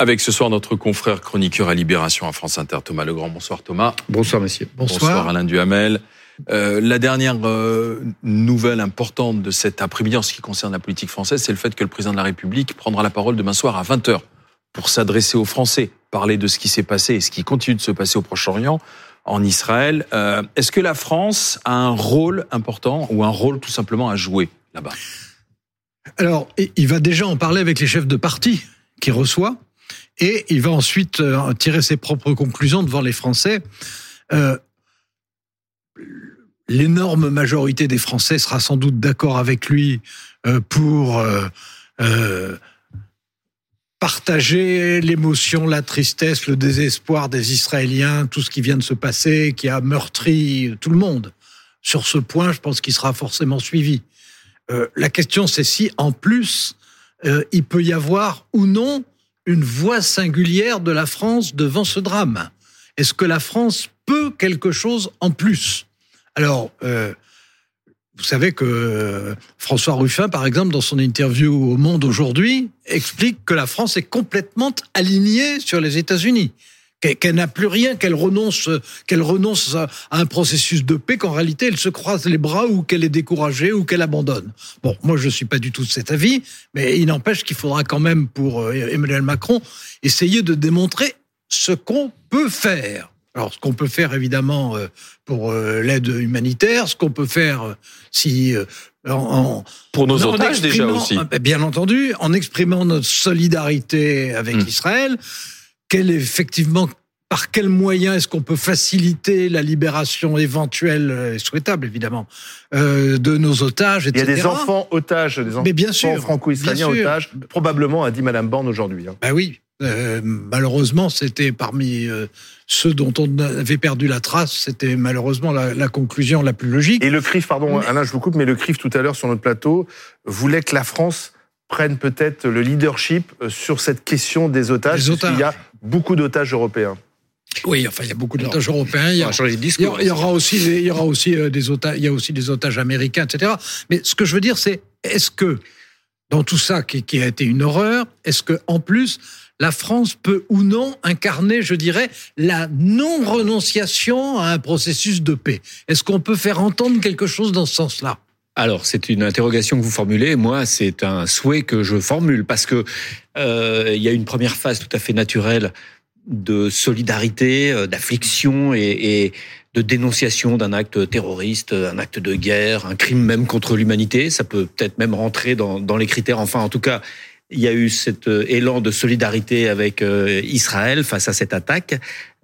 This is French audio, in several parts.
Avec ce soir notre confrère chroniqueur à Libération à France Inter, Thomas Legrand. Bonsoir Thomas. Bonsoir messieurs. Bonsoir, Bonsoir Alain Duhamel. Euh, la dernière euh, nouvelle importante de cet après-midi en ce qui concerne la politique française, c'est le fait que le président de la République prendra la parole demain soir à 20h pour s'adresser aux Français, parler de ce qui s'est passé et ce qui continue de se passer au Proche-Orient, en Israël. Euh, Est-ce que la France a un rôle important ou un rôle tout simplement à jouer là-bas? Alors, il va déjà en parler avec les chefs de parti qu'il reçoit et il va ensuite euh, tirer ses propres conclusions devant les Français. Euh, L'énorme majorité des Français sera sans doute d'accord avec lui pour partager l'émotion, la tristesse, le désespoir des Israéliens, tout ce qui vient de se passer, qui a meurtri tout le monde. Sur ce point, je pense qu'il sera forcément suivi. Euh, la question, c'est si, en plus, euh, il peut y avoir ou non une voix singulière de la France devant ce drame Est-ce que la France peut quelque chose en plus? Alors, euh, vous savez que euh, François Ruffin, par exemple, dans son interview au Monde aujourd'hui, explique que la France est complètement alignée sur les États-Unis qu'elle n'a plus rien, qu'elle renonce, qu'elle renonce à un processus de paix, qu'en réalité elle se croise les bras ou qu'elle est découragée ou qu'elle abandonne. Bon, moi je suis pas du tout de cet avis, mais il n'empêche qu'il faudra quand même pour euh, Emmanuel Macron essayer de démontrer ce qu'on peut faire. Alors, ce qu'on peut faire évidemment euh, pour euh, l'aide humanitaire, ce qu'on peut faire si en, pour nos otages déjà aussi, bien entendu, en exprimant notre solidarité avec mmh. Israël quel effectivement par quels moyens est-ce qu'on peut faciliter la libération éventuelle et souhaitable évidemment euh, de nos otages etc. Il y a des enfants otages, des enfants franco-israéliens otages, probablement a dit Madame Borne aujourd'hui. Hein. Ben oui, euh, malheureusement c'était parmi euh, ceux dont on avait perdu la trace, c'était malheureusement la, la, conclusion la plus logique. Et le CRIF, pardon mais... Alain, je vous coupe, mais le CRIF tout à l'heure sur notre plateau voulait que la France prenne peut-être le leadership euh, sur cette question des otages, Les otages. Il y a beaucoup d'otages européens. Oui, enfin, il y a beaucoup d'otages européens. Il y, a, il y aura aussi, il y aura aussi des otages, il y a aussi des otages américains, etc. Mais ce que je veux dire, c'est est-ce que dans tout ça qui, qui a été une horreur, est-ce que en plus la France peut ou non incarner, je dirais, la non-renonciation à un processus de paix Est-ce qu'on peut faire entendre quelque chose dans ce sens-là? Alors, c'est une interrogation que vous formulez. Moi, c'est un souhait que je formule parce que euh, il y a une première phase tout à fait naturelle de solidarité, euh, d'affliction et, de dénonciation d'un acte terroriste, un acte de guerre, un crime même contre l'humanité. Ça peut peut-être même rentrer dans, les critères. Enfin, en tout cas, il y a eu cet euh, élan de solidarité avec euh, Israël face à cette attaque.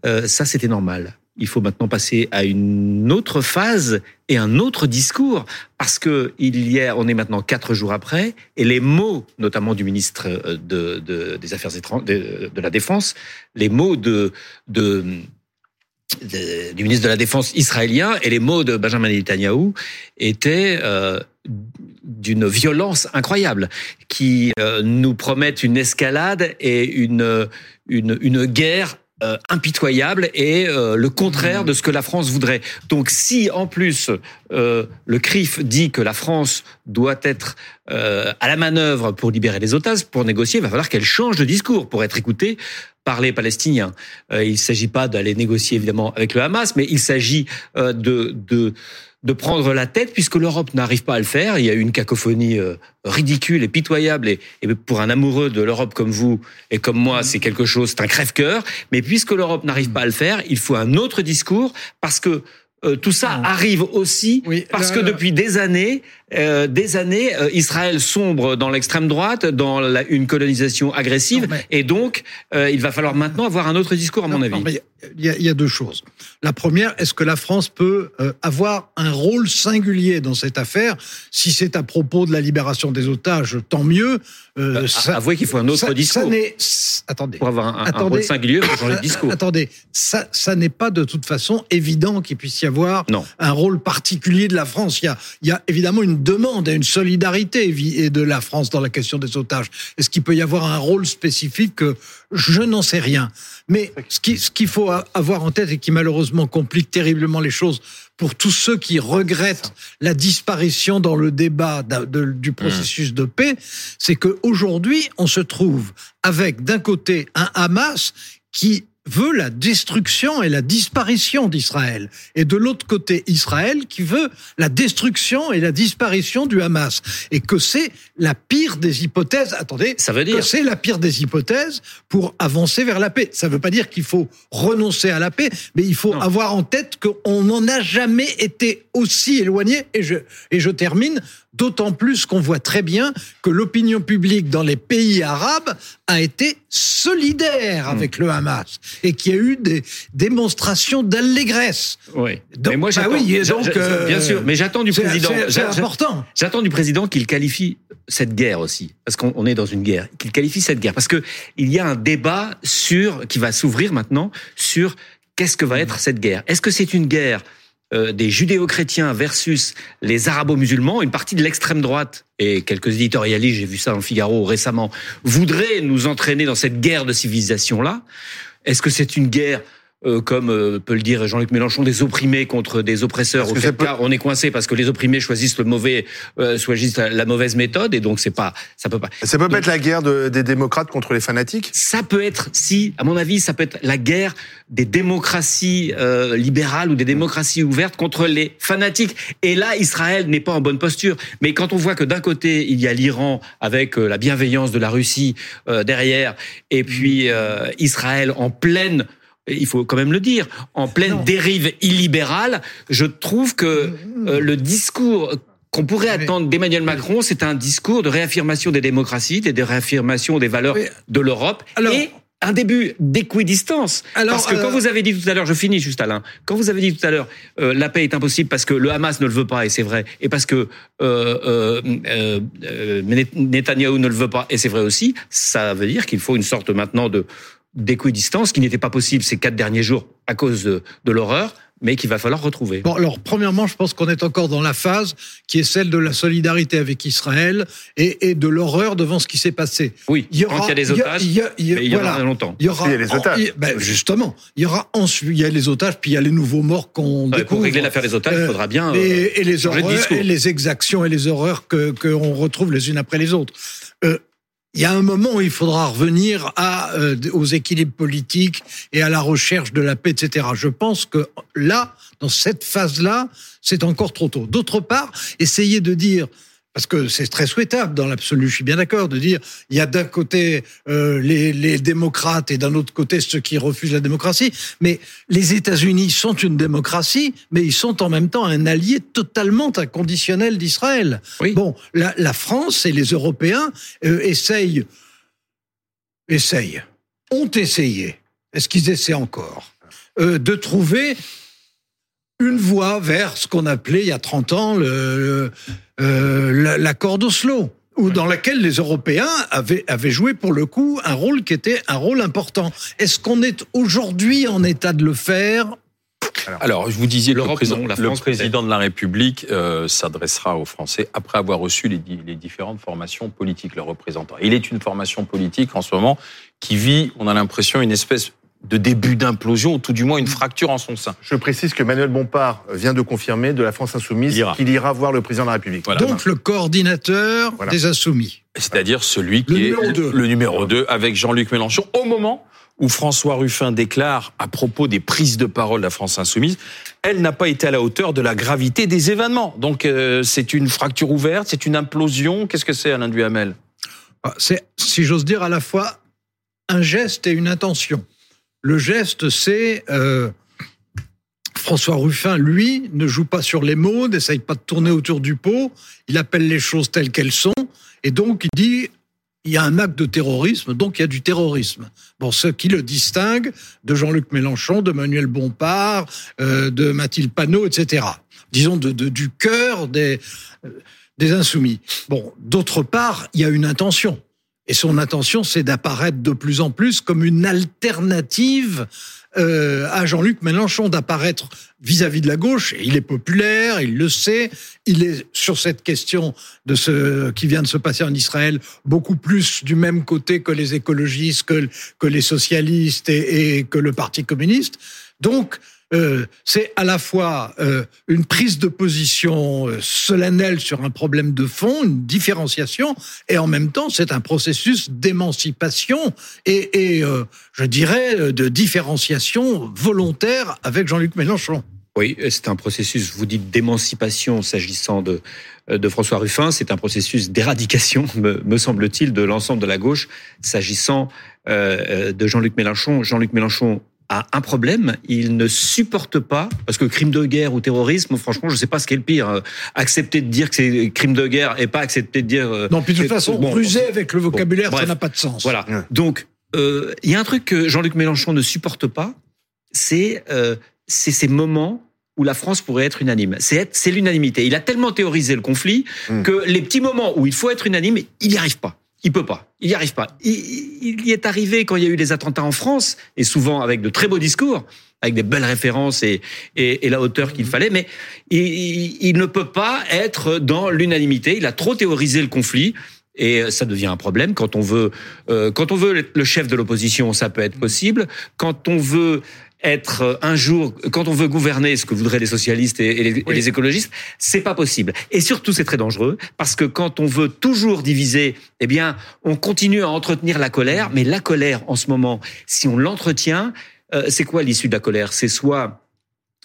Euh, ça, c'était normal il faut maintenant passer à une autre phase et un autre discours parce que il y a, on est maintenant quatre jours après et les mots, notamment du ministre de, de des Affaires étrangères, de, de, la Défense, les mots de, de, du ministre de la Défense israélien et les mots de Benjamin Netanyahu étaient euh, d'une violence incroyable, qui euh, nous promettent une escalade et une, une, une guerre euh, impitoyable et euh, le contraire de ce que la France voudrait. Donc si en plus euh, le CRIF dit que la France doit être euh, à la manœuvre pour libérer les otages, pour négocier, il va falloir qu'elle change de discours pour être écoutée par les Palestiniens. Euh, il ne s'agit pas d'aller négocier évidemment avec le Hamas, mais il s'agit de, de de prendre la tête puisque l'Europe n'arrive pas à le faire. Il y a eu une cacophonie euh, ridicule et pitoyable et, et pour un amoureux de l'Europe comme vous et comme moi, c'est quelque chose, c'est un crève-cœur. Mais puisque l'Europe n'arrive pas à le faire, il faut un autre discours parce que euh, tout ça arrive aussi oui, parce que depuis des années, euh, des années, euh, Israël sombre dans l'extrême droite, dans la, une colonisation agressive, non, mais... et donc euh, il va falloir maintenant avoir un autre discours, à mon avis. Il, y a, il y, a, deux choses. La première, est-ce que la France peut avoir un rôle singulier dans cette affaire? Si c'est à propos de la libération des otages, tant mieux. Euh, ça, avouez qu'il faut un autre ça, discours. Ça attendez. Pour avoir un, attendez, un rôle singulier, il faut changer de discours. Attendez, ça, ça n'est pas de toute façon évident qu'il puisse y avoir non. un rôle particulier de la France. Il y a, il y a évidemment une demande à une solidarité de la France dans la question des otages. Est-ce qu'il peut y avoir un rôle spécifique Je n'en sais rien. Mais ce qu'il ce qu'il faut avoir en tête et qui malheureusement complique terriblement les choses pour tous ceux qui regrettent la disparition dans le débat du processus de paix, c'est qu'aujourd'hui, on se trouve avec d'un côté un Hamas qui veut la destruction et la disparition d'Israël. Et de l'autre côté, Israël qui veut la destruction et la disparition du Hamas. Et que c'est la pire des hypothèses. Attendez. Ça veut dire. Que c'est la pire des hypothèses pour avancer vers la paix. Ça ne veut pas dire qu'il faut renoncer à la paix, mais il faut avoir en tête qu'on n'en a jamais été aussi éloigné. Et je, et je termine D'autant plus qu'on voit très bien que l'opinion publique dans les pays arabes a été solidaire avec hmm. le Hamas et qu'il y a eu des démonstrations d'allégresse. Oui. mais moi, bah oui, donc, bien sûr, mais j'attends du président. C'est important. J'attends du président qu'il qualifie cette guerre aussi, parce qu'on est dans une guerre, qu'il qualifie cette guerre, parce que il y a un débat sur qui va s'ouvrir maintenant sur qu'est-ce que va être cette guerre. Est-ce que c'est une guerre euh, des judéo-chrétiens versus les arabo-musulmans, une partie de l'extrême droite et quelques éditorialistes, j'ai vu ça dans Figaro récemment, voudraient nous entraîner dans cette guerre de civilisation-là. Est-ce que c'est une guerre euh, comme euh, peut le dire Jean-Luc Mélenchon, des opprimés contre des oppresseurs. Au cas, on est coincé parce que les opprimés choisissent le mauvais, euh, choisissent la, mauvaise méthode, et donc c'est pas, ça peut pas. Ça peut pas être la guerre des démocrates contre les fanatiques? Ça peut être, si, à mon avis, ça peut être la guerre des démocraties euh, libérales ou des démocraties ouvertes contre les fanatiques. Et là, Israël n'est pas en bonne posture. Mais quand on voit que d'un côté il y a l'Iran avec la bienveillance de la Russie derrière, et puis Israël en pleine il faut quand même le dire, en pleine dérive illibérale, je trouve que euh, le discours qu'on pourrait attendre d'Emmanuel Macron, c'est un discours de réaffirmation des démocraties, de réaffirmation des valeurs de l'Europe et un début d'équidistance. Parce que quand euh, vous avez dit tout à l'heure, je finis juste Alain, quand vous avez dit tout à l'heure, euh, la paix est impossible parce que le Hamas ne le veut pas, et c'est vrai, et parce que euh, Netanyahou ne le veut pas, et c'est vrai aussi, ça veut dire qu'il faut une sorte maintenant de d'équidistance qui n'était pas possible ces quatre derniers jours à cause de, l'horreur mais qu'il va falloir retrouver. Bon, alors, premièrement, je pense qu'on est encore dans la phase qui est celle de la solidarité avec Israël et, de l'horreur devant ce qui s'est passé. Oui, il y aura, quand il y a des otages, il y, a, il y, a, il y aura longtemps. Il y aura, il y a les otages. Ben, justement, il y aura ensuite, il y a les otages, puis il y a les nouveaux morts qu'on découvre. Pour régler l'affaire des otages, il faudra bien et, et les horreurs, et les exactions et les horreurs que qu'on retrouve les unes après les autres. Euh, il y a un moment où il faudra revenir à, euh, aux équilibres politiques et à la recherche de la paix, etc. Je pense que là, dans cette phase-là, c'est encore trop tôt. D'autre part, essayer de dire parce que c'est très souhaitable dans l'absolu, je suis bien d'accord, de dire il y a d'un côté euh, les, les, démocrates et d'un autre côté ceux qui refusent la démocratie, mais les États-Unis sont une démocratie, mais ils sont en même temps un allié totalement inconditionnel d'Israël. Oui. Bon, la, la, France et les Européens euh, essayent, essayent, ont essayé, est-ce qu'ils essaient encore, euh, de trouver une voie vers ce qu'on appelait il y a 30 ans le, euh, l'accord d'Oslo ou dans laquelle les Européens avaient, avaient joué pour le coup un rôle qui était un rôle important. Est-ce qu'on est aujourd'hui en état de le faire? Alors, je vous disais que le, président, le président de la République euh, s'adressera aux Français après avoir reçu les, les, différentes formations politiques, leurs représentants. Il est une formation politique en ce moment qui vit, on a l'impression, une espèce de début d'implosion, ou tout du moins une fracture en son sein. Je précise que Manuel Bompard vient de confirmer de la France Insoumise qu'il ira voir le président de la République. Donc le coordinateur des Insoumis. C'est-à-dire celui qui est le numéro 2 avec Jean-Luc Mélenchon au moment où François Ruffin déclare à propos des prises de parole de la France insoumise, elle n'a pas été à la hauteur de la gravité des événements. Donc euh, c'est une fracture ouverte, c'est une implosion. Qu'est-ce que c'est Alain Duhamel? Ah, C'est, si j'ose dire, à la fois un geste et une intention. Le geste, c'est euh, François Ruffin, lui, ne joue pas sur les mots, n'essaye pas de tourner autour du pot. Il appelle les choses telles qu'elles sont, et donc il dit il y a un acte de terrorisme, donc il y a du terrorisme. Bon, ce qui le distingue de Jean-Luc Mélenchon, de Manuel Bompard, euh, de Mathilde Panot, etc. Disons du cœur des, euh, des insoumis. Bon, d'autre part, il y a une intention. Et son intention, c'est d'apparaître de plus en plus comme une alternative euh, à Jean-Luc Mélenchon, d'apparaître vis-à-vis de la gauche. il est populaire, il le sait. Il est sur cette question de ce qui vient de se passer en Israël beaucoup plus du même côté que les écologistes, que, que les socialistes et, et que le Parti communiste. Donc, euh, c'est à la fois euh, une prise de position euh, solennelle sur un problème de fond, une différenciation, et en même temps, c'est un processus d'émancipation et, je dirais, de différenciation volontaire avec Jean-Luc Mélenchon. Oui, c'est un processus, vous dites, d'émancipation s'agissant de, François Ruffin. C'est un processus d'éradication, me, semble-t-il, de l'ensemble de la gauche s'agissant de Jean-Luc Mélenchon. Jean-Luc Mélenchon a un problème, il ne supporte pas, parce que crime de guerre ou terrorisme, franchement, je ne sais pas ce qui est le pire. Euh, accepter de dire que c'est crime de guerre et pas accepter de dire... euh, Non, puis de toute façon, bon, ruser avec le vocabulaire, bref. ça n'a pas de sens. Voilà. Ouais. Donc, euh, il y a un truc que Jean-Luc Mélenchon ne supporte pas, c'est euh, ces moments où la France pourrait être unanime. C'est l'unanimité. Il a tellement théorisé le conflit Mm. que les petits moments où il faut être unanime, il n'y arrive pas. Il peut pas. Il n'y arrive pas. Il, il y est arrivé quand il y a eu les attentats en France, et souvent avec de très beaux discours, avec des belles références et, et, et la hauteur qu'il fallait, mais il, il- ne peut pas être dans l'unanimité. Il a trop théorisé le conflit. Et ça devient un problème quand on veut, euh, quand on veut être le chef de l'opposition, ça peut être possible. Quand on veut être euh, un jour, quand on veut gouverner, ce que voudraient les socialistes et, et les, et Oui. les écologistes, c'est pas possible. Et surtout, c'est très dangereux parce que quand on veut toujours diviser, eh bien, on continue à entretenir la colère. Mais la colère, en ce moment, si on l'entretient, euh, c'est quoi l'issue de la colère? C'est soit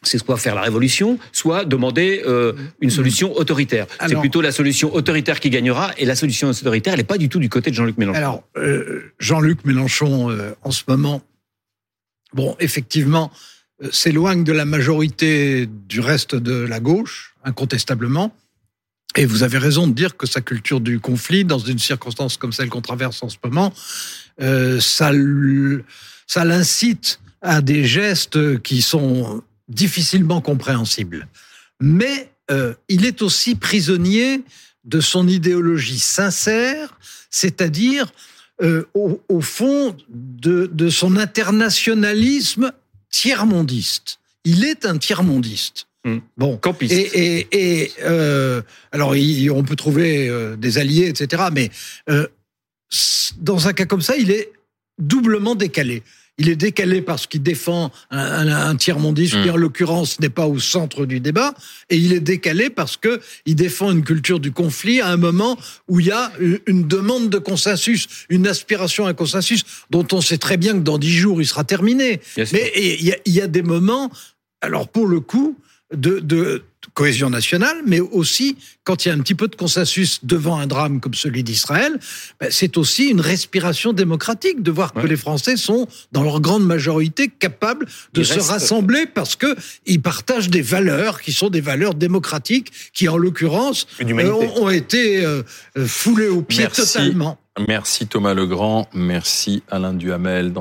c'est soit faire la révolution, soit demander euh, une solution autoritaire. C'est plutôt la solution autoritaire qui gagnera, et la solution autoritaire, elle n'est pas du tout du côté de Jean-Luc Mélenchon. Alors, euh, Jean-Luc Mélenchon, euh, en ce moment, bon, effectivement, euh, s'éloigne de la majorité du reste de la gauche, incontestablement. Et vous avez raison de dire que sa culture du conflit, dans une circonstance comme celle qu'on traverse en ce moment, euh, ça, l'incite à des gestes qui sont difficilement compréhensibles. Mais euh, il est aussi prisonnier de son idéologie sincère, c'est-à-dire euh, au, au fond de, de son internationalisme tiers-mondiste. Il est un tiers-mondiste. Hmm. Bon. Campiste. Et, et, et euh, alors, il- on peut trouver euh, des alliés, etc. Mais euh, dans un cas comme ça, il est doublement décalé. Il est décalé parce qu'il défend un, un, un tiers-mondisme Mm. qui, en l'occurrence, n'est pas au centre du débat. Et il est décalé parce que il défend une culture du conflit à un moment où il y a une- demande de consensus, une aspiration à un consensus dont on sait très bien que dans dix jours, il sera terminé. Bien. Mais y, il y a des moments, alors pour le coup, de, de cohésion nationale, mais aussi quand il y a un petit peu de consensus devant un drame comme celui d'Israël, ben, c'est aussi une respiration démocratique de voir que les Français sont, dans leur grande majorité, capables de se rassembler parce que ils partagent des valeurs qui sont des valeurs démocratiques qui, en l'occurrence, euh, ont, été euh, euh, foulées aux pieds Merci. totalement. Merci Thomas Legrand, merci Alain Duhamel.